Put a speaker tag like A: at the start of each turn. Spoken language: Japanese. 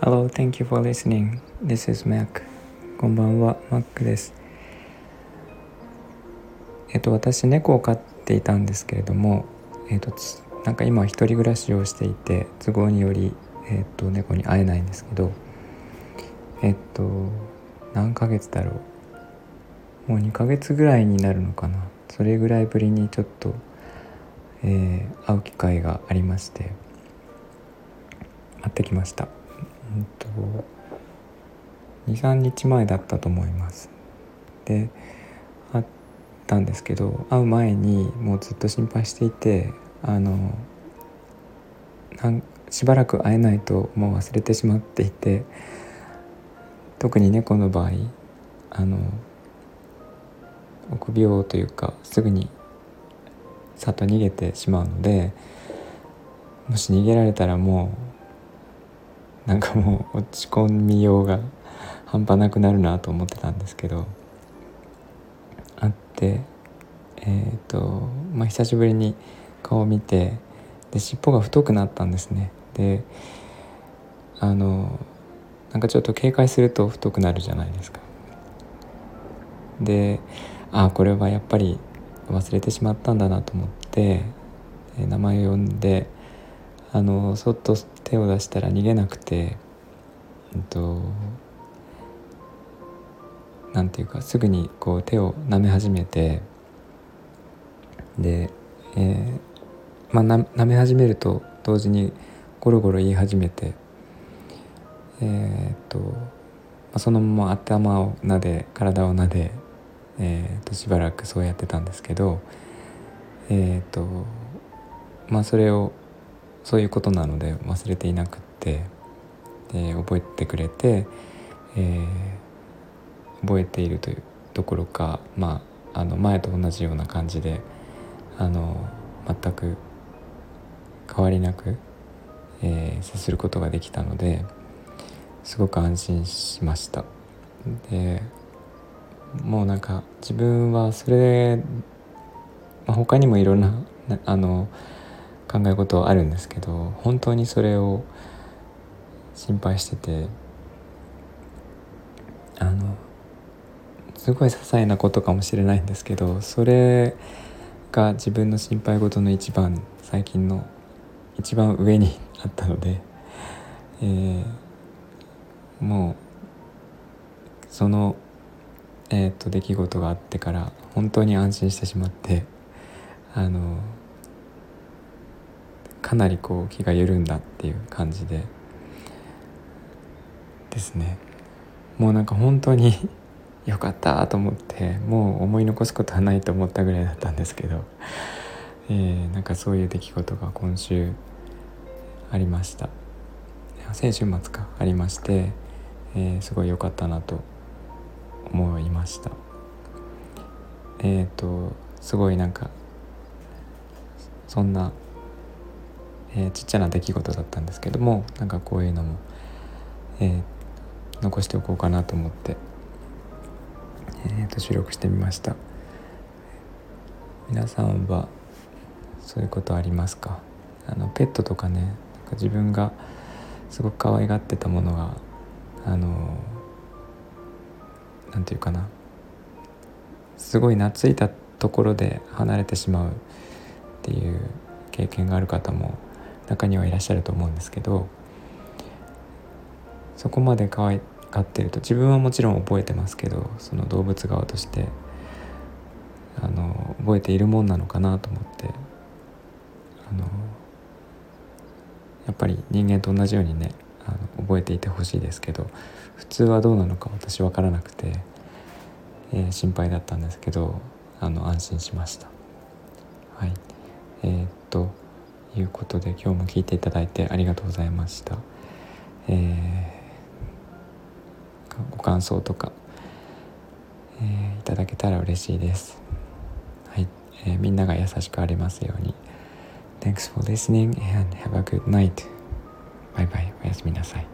A: Hello, thank you for listening. This is Mac. こんばんは、Mac です。えっと、私、猫を飼っていたんですけれども、えっと、なんか今、一人暮らしをしていて、都合により、えっと、猫に会えないんですけど、えっと、何ヶ月だろう。もう2ヶ月ぐらいになるのかな。それぐらいぶりにちょっと、えー、会う機会がありまして、会ってきました。うんと23日前だったと思いますで会ったんですけど会う前にもうずっと心配していてあのしばらく会えないともう忘れてしまっていて特に猫の場合あの臆病というかすぐにさっと逃げてしまうのでもし逃げられたらもうなんかもう落ち込みようが半端なくなるなと思ってたんですけど会ってえっ、ー、とまあ久しぶりに顔を見てで尻尾が太くなったんですね。であのなんかちょっと警戒すると太くなるじゃないですか。でああこれはやっぱり忘れてしまったんだなと思って名前を呼んであのそっと手を出したら逃げなくて、えっと、なんていうかすぐにこう手を舐め始めてで、えー、まあ、舐め始めると同時にゴロゴロ言い始めてえー、っと、まあ、そのまま頭を撫で体を撫で、えー、としばらくそうやってたんですけどえっとまあそれをそういうことなので忘れていなくってで覚えてくれて、えー、覚えているというところか、まあ、あの前と同じような感じであの全く変わりなく、えー、接することができたのですごく安心しました。でもうなんか自分はそれ、まあ、他にもいろんなあの考え事あるんですけど本当にそれを心配しててあのすごい些細なことかもしれないんですけどそれが自分の心配事の一番最近の一番上にあったので、えー、もうその、えーと出来事があってから本当に安心してしまってあのかなりこう気が緩んだっていう感じでですね。もうなんか本当に よかったと思ってもう思い残すことはないと思ったぐらいだったんですけど、えー、なんかそういう出来事が今週ありました。先週末かありまして、えー、すごい良かったなと思いました。えっ、ー、とすごいなんかそんなえー、ちっちゃな出来事だったんですけどもなんかこういうのも、えー、残しておこうかなと思って、えー、と収録してみました。皆さんはそういうことありますか？あのペットとかねなんか自分がすごく可愛がってたものがあのなんていうかな。すごい懐いたところで離れてしまうっていう経験がある方も中にはいらっしゃると思うんですけどそこまで可愛がってると自分はもちろん覚えてますけどその動物側としてあの覚えているもんなのかなと思ってあのやっぱり人間と同じようにねあの覚えていてほしいですけど普通はどうなのか私分からなくて、えー、心配だったんですけどあの安心しました。はい。えー、っということで今日も聞いていただいてありがとうございました、えー、ご感想とか、え、いただけたら嬉しいです。はい、え、みんなが優しくありますように。Thanks for listening and have a good night. バイバイおやすみなさい。